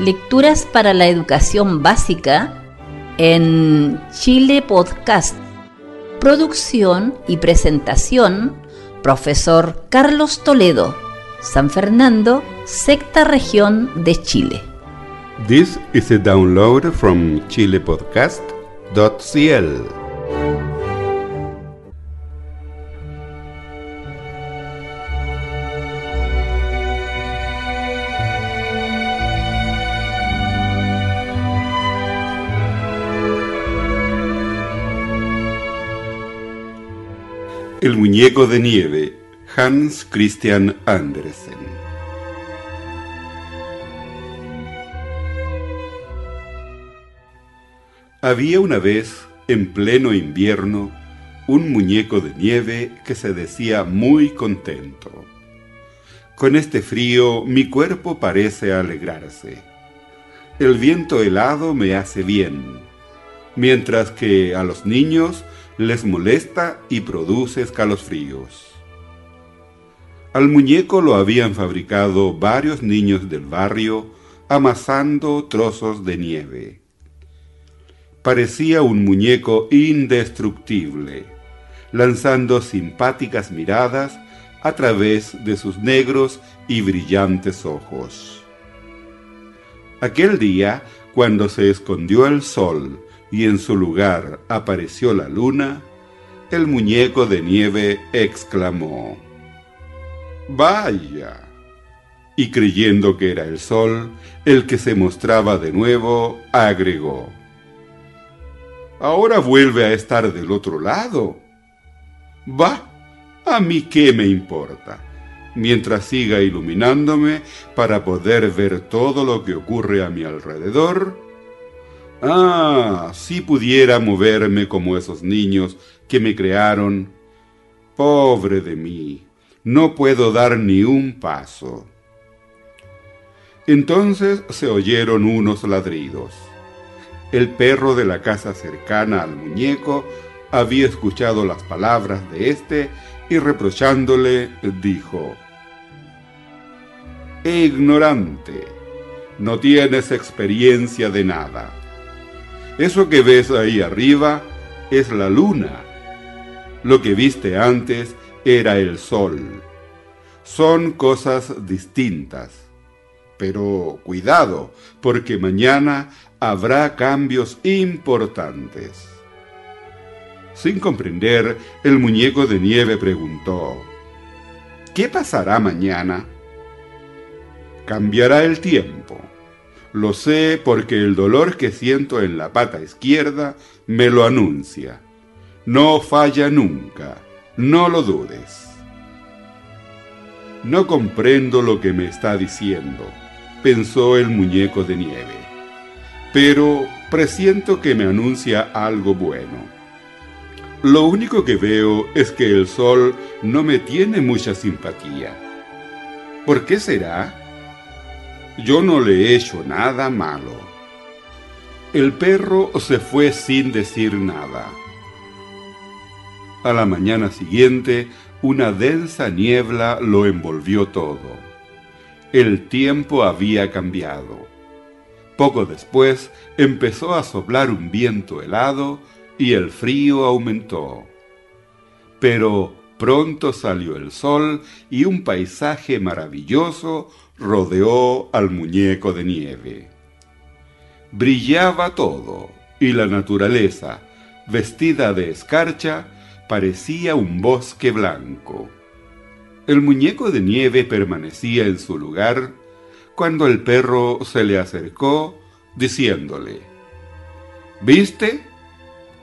Lecturas para la educación básica en Chile Podcast. Producción y presentación, profesor Carlos Toledo, San Fernando, sexta región de Chile. This is a download from chilepodcast.cl. El muñeco de nieve, Hans Christian Andersen. Había una vez, en pleno invierno, un muñeco de nieve que se decía muy contento. Con este frío mi cuerpo parece alegrarse. El viento helado me hace bien, mientras que a los niños les molesta y produce escalofríos. Al muñeco lo habían fabricado varios niños del barrio amasando trozos de nieve. Parecía un muñeco indestructible, lanzando simpáticas miradas a través de sus negros y brillantes ojos. Aquel día, cuando se escondió el sol y en su lugar apareció la luna, el muñeco de nieve exclamó, ¡Vaya! Y creyendo que era el sol, el que se mostraba de nuevo, agregó, Ahora vuelve a estar del otro lado. Va, a mí qué me importa, mientras siga iluminándome para poder ver todo lo que ocurre a mi alrededor Ah, si pudiera moverme como esos niños que me crearon. Pobre de mí, no puedo dar ni un paso. Entonces se oyeron unos ladridos. El perro de la casa cercana al muñeco había escuchado las palabras de éste y reprochándole dijo, Ignorante, no tienes experiencia de nada eso que ves ahí arriba es la luna. Lo que viste antes era el sol. Son cosas distintas. Pero cuidado, porque mañana habrá cambios importantes. Sin comprender, el muñeco de nieve preguntó, ¿qué pasará mañana? Cambiará el tiempo. Lo sé porque el dolor que siento en la pata izquierda me lo anuncia. No falla nunca, no lo dudes. No comprendo lo que me está diciendo, pensó el muñeco de nieve, pero presiento que me anuncia algo bueno. Lo único que veo es que el sol no me tiene mucha simpatía. ¿Por qué será? Yo no le he hecho nada malo. El perro se fue sin decir nada. A la mañana siguiente, una densa niebla lo envolvió todo. El tiempo había cambiado. Poco después empezó a soplar un viento helado y el frío aumentó. Pero pronto salió el sol y un paisaje maravilloso rodeó al muñeco de nieve. Brillaba todo y la naturaleza, vestida de escarcha, parecía un bosque blanco. El muñeco de nieve permanecía en su lugar cuando el perro se le acercó diciéndole, ¿Viste?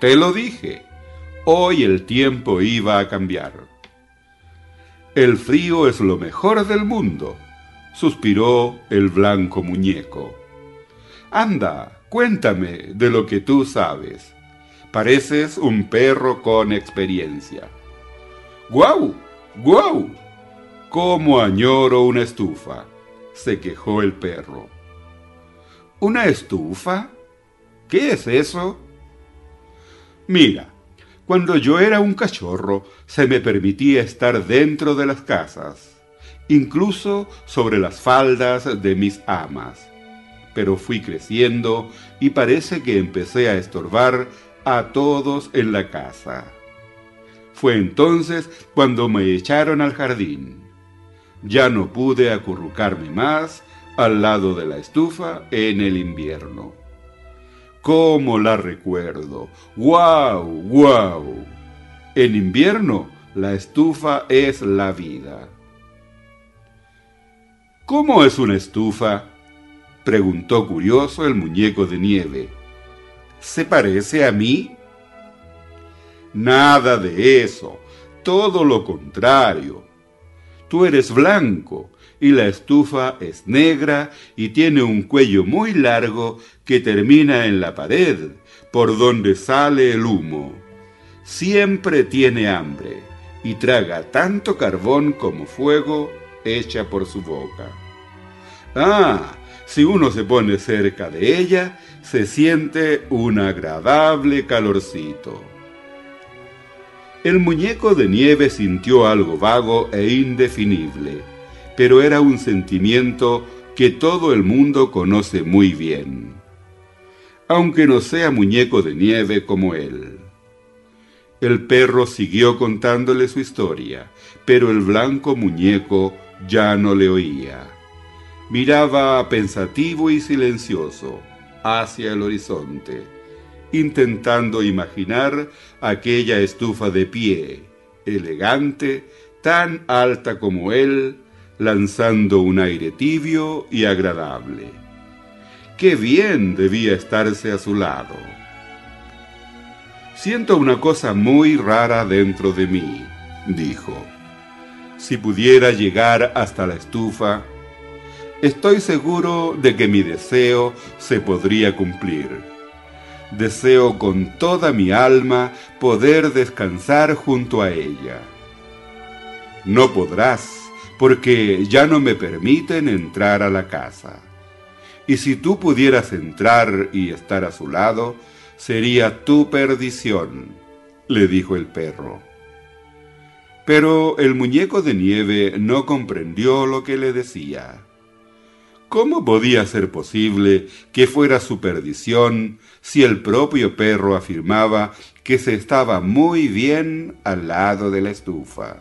Te lo dije, hoy el tiempo iba a cambiar. El frío es lo mejor del mundo, suspiró el blanco muñeco. Anda, cuéntame de lo que tú sabes. Pareces un perro con experiencia. ¡Guau! ¡Guau! ¿Cómo añoro una estufa? se quejó el perro. ¿Una estufa? ¿Qué es eso? Mira, cuando yo era un cachorro se me permitía estar dentro de las casas incluso sobre las faldas de mis amas. pero fui creciendo y parece que empecé a estorbar a todos en la casa. Fue entonces cuando me echaron al jardín. Ya no pude acurrucarme más al lado de la estufa en el invierno. ¿Cómo la recuerdo? ¡Guau! ¡Guau! En invierno la estufa es la vida. ¿Cómo es una estufa? preguntó curioso el muñeco de nieve. ¿Se parece a mí? Nada de eso, todo lo contrario. Tú eres blanco y la estufa es negra y tiene un cuello muy largo que termina en la pared, por donde sale el humo. Siempre tiene hambre y traga tanto carbón como fuego echa por su boca. Ah, si uno se pone cerca de ella, se siente un agradable calorcito. El muñeco de nieve sintió algo vago e indefinible, pero era un sentimiento que todo el mundo conoce muy bien, aunque no sea muñeco de nieve como él. El perro siguió contándole su historia, pero el blanco muñeco ya no le oía. Miraba pensativo y silencioso hacia el horizonte, intentando imaginar aquella estufa de pie, elegante, tan alta como él, lanzando un aire tibio y agradable. Qué bien debía estarse a su lado. Siento una cosa muy rara dentro de mí, dijo. Si pudiera llegar hasta la estufa, estoy seguro de que mi deseo se podría cumplir. Deseo con toda mi alma poder descansar junto a ella. No podrás, porque ya no me permiten entrar a la casa. Y si tú pudieras entrar y estar a su lado, sería tu perdición, le dijo el perro. Pero el muñeco de nieve no comprendió lo que le decía. ¿Cómo podía ser posible que fuera su perdición si el propio perro afirmaba que se estaba muy bien al lado de la estufa?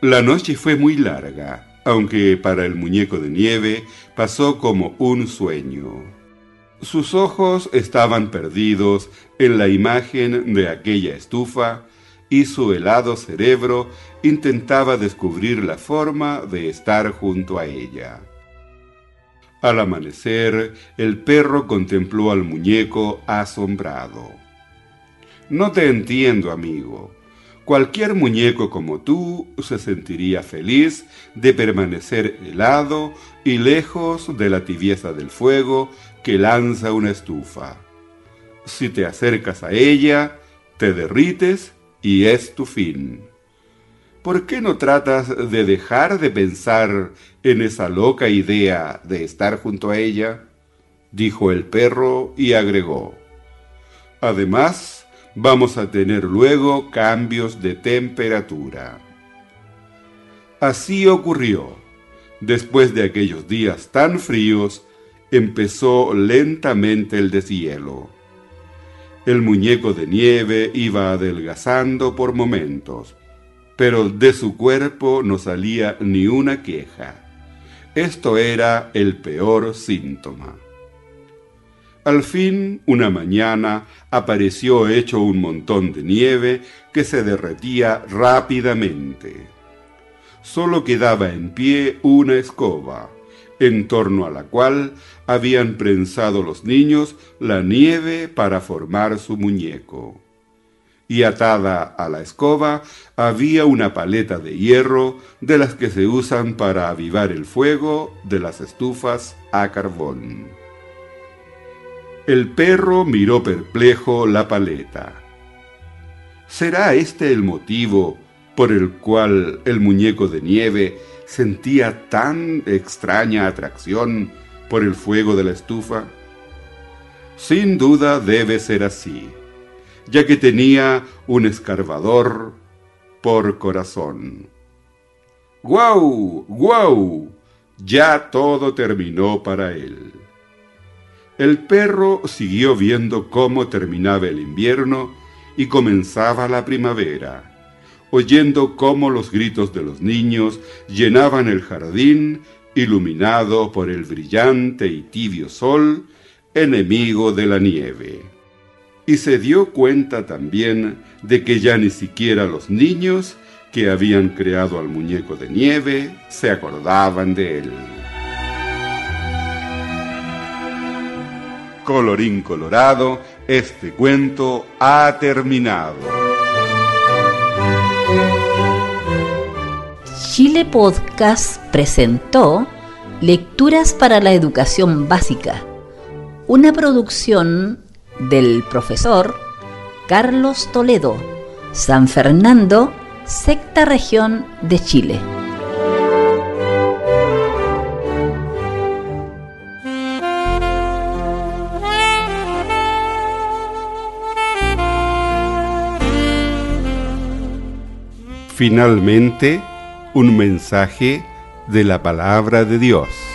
La noche fue muy larga, aunque para el muñeco de nieve pasó como un sueño. Sus ojos estaban perdidos en la imagen de aquella estufa y su helado cerebro intentaba descubrir la forma de estar junto a ella. Al amanecer, el perro contempló al muñeco asombrado. No te entiendo, amigo. Cualquier muñeco como tú se sentiría feliz de permanecer helado y lejos de la tibieza del fuego que lanza una estufa. Si te acercas a ella, te derrites y es tu fin. ¿Por qué no tratas de dejar de pensar en esa loca idea de estar junto a ella? dijo el perro y agregó. Además, vamos a tener luego cambios de temperatura. Así ocurrió. Después de aquellos días tan fríos, empezó lentamente el deshielo. El muñeco de nieve iba adelgazando por momentos, pero de su cuerpo no salía ni una queja. Esto era el peor síntoma. Al fin, una mañana, apareció hecho un montón de nieve que se derretía rápidamente. Solo quedaba en pie una escoba, en torno a la cual habían prensado los niños la nieve para formar su muñeco. Y atada a la escoba había una paleta de hierro de las que se usan para avivar el fuego de las estufas a carbón. El perro miró perplejo la paleta. ¿Será este el motivo por el cual el muñeco de nieve sentía tan extraña atracción por el fuego de la estufa? Sin duda debe ser así, ya que tenía un escarbador por corazón. ¡Guau! ¡Guau! Ya todo terminó para él. El perro siguió viendo cómo terminaba el invierno y comenzaba la primavera oyendo cómo los gritos de los niños llenaban el jardín iluminado por el brillante y tibio sol, enemigo de la nieve. Y se dio cuenta también de que ya ni siquiera los niños que habían creado al muñeco de nieve se acordaban de él. Colorín colorado, este cuento ha terminado. Chile Podcast presentó Lecturas para la Educación Básica, una producción del profesor Carlos Toledo, San Fernando, sexta región de Chile. Finalmente, un mensaje de la palabra de Dios.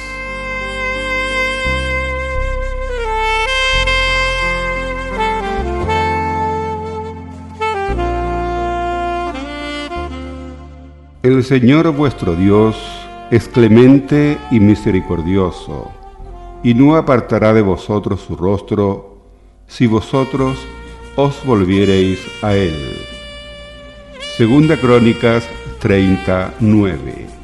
El Señor vuestro Dios es clemente y misericordioso, y no apartará de vosotros su rostro si vosotros os volviereis a Él. Segunda Crónicas 39.